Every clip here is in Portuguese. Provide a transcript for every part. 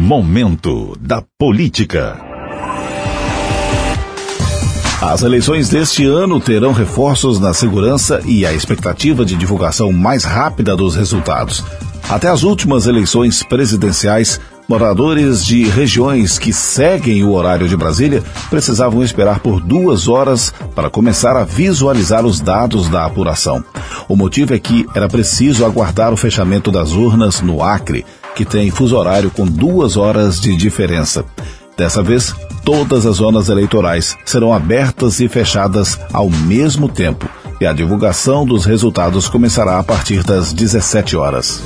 Momento da Política. As eleições deste ano terão reforços na segurança e a expectativa de divulgação mais rápida dos resultados. Até as últimas eleições presidenciais, moradores de regiões que seguem o horário de Brasília precisavam esperar por duas horas para começar a visualizar os dados da apuração. O motivo é que era preciso aguardar o fechamento das urnas no Acre, que tem fuso horário com duas horas de diferença. Dessa vez, todas as zonas eleitorais serão abertas e fechadas ao mesmo tempo, e a divulgação dos resultados começará a partir das 17 horas.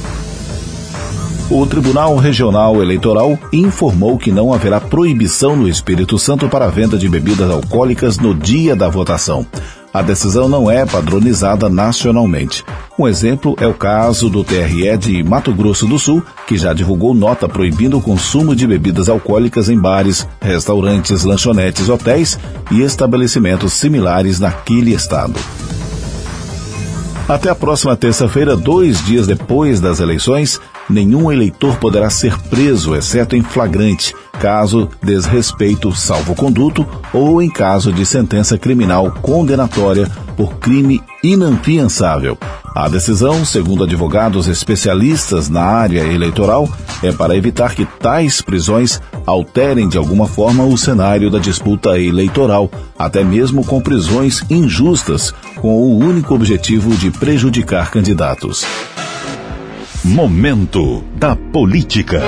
O Tribunal Regional Eleitoral informou que não haverá proibição no Espírito Santo para a venda de bebidas alcoólicas no dia da votação. A decisão não é padronizada nacionalmente. Um exemplo é o caso do TRE de Mato Grosso do Sul, que já divulgou nota proibindo o consumo de bebidas alcoólicas em bares, restaurantes, lanchonetes, hotéis e estabelecimentos similares naquele estado. Até a próxima terça-feira, dois dias depois das eleições, nenhum eleitor poderá ser preso, exceto em flagrante, caso desrespeito salvo-conduto ou em caso de sentença criminal condenatória por crime inafiançável. A decisão, segundo advogados especialistas na área eleitoral, é para evitar que tais prisões alterem de alguma forma o cenário da disputa eleitoral, até mesmo com prisões injustas, com o único objetivo de prejudicar candidatos. Momento da Política.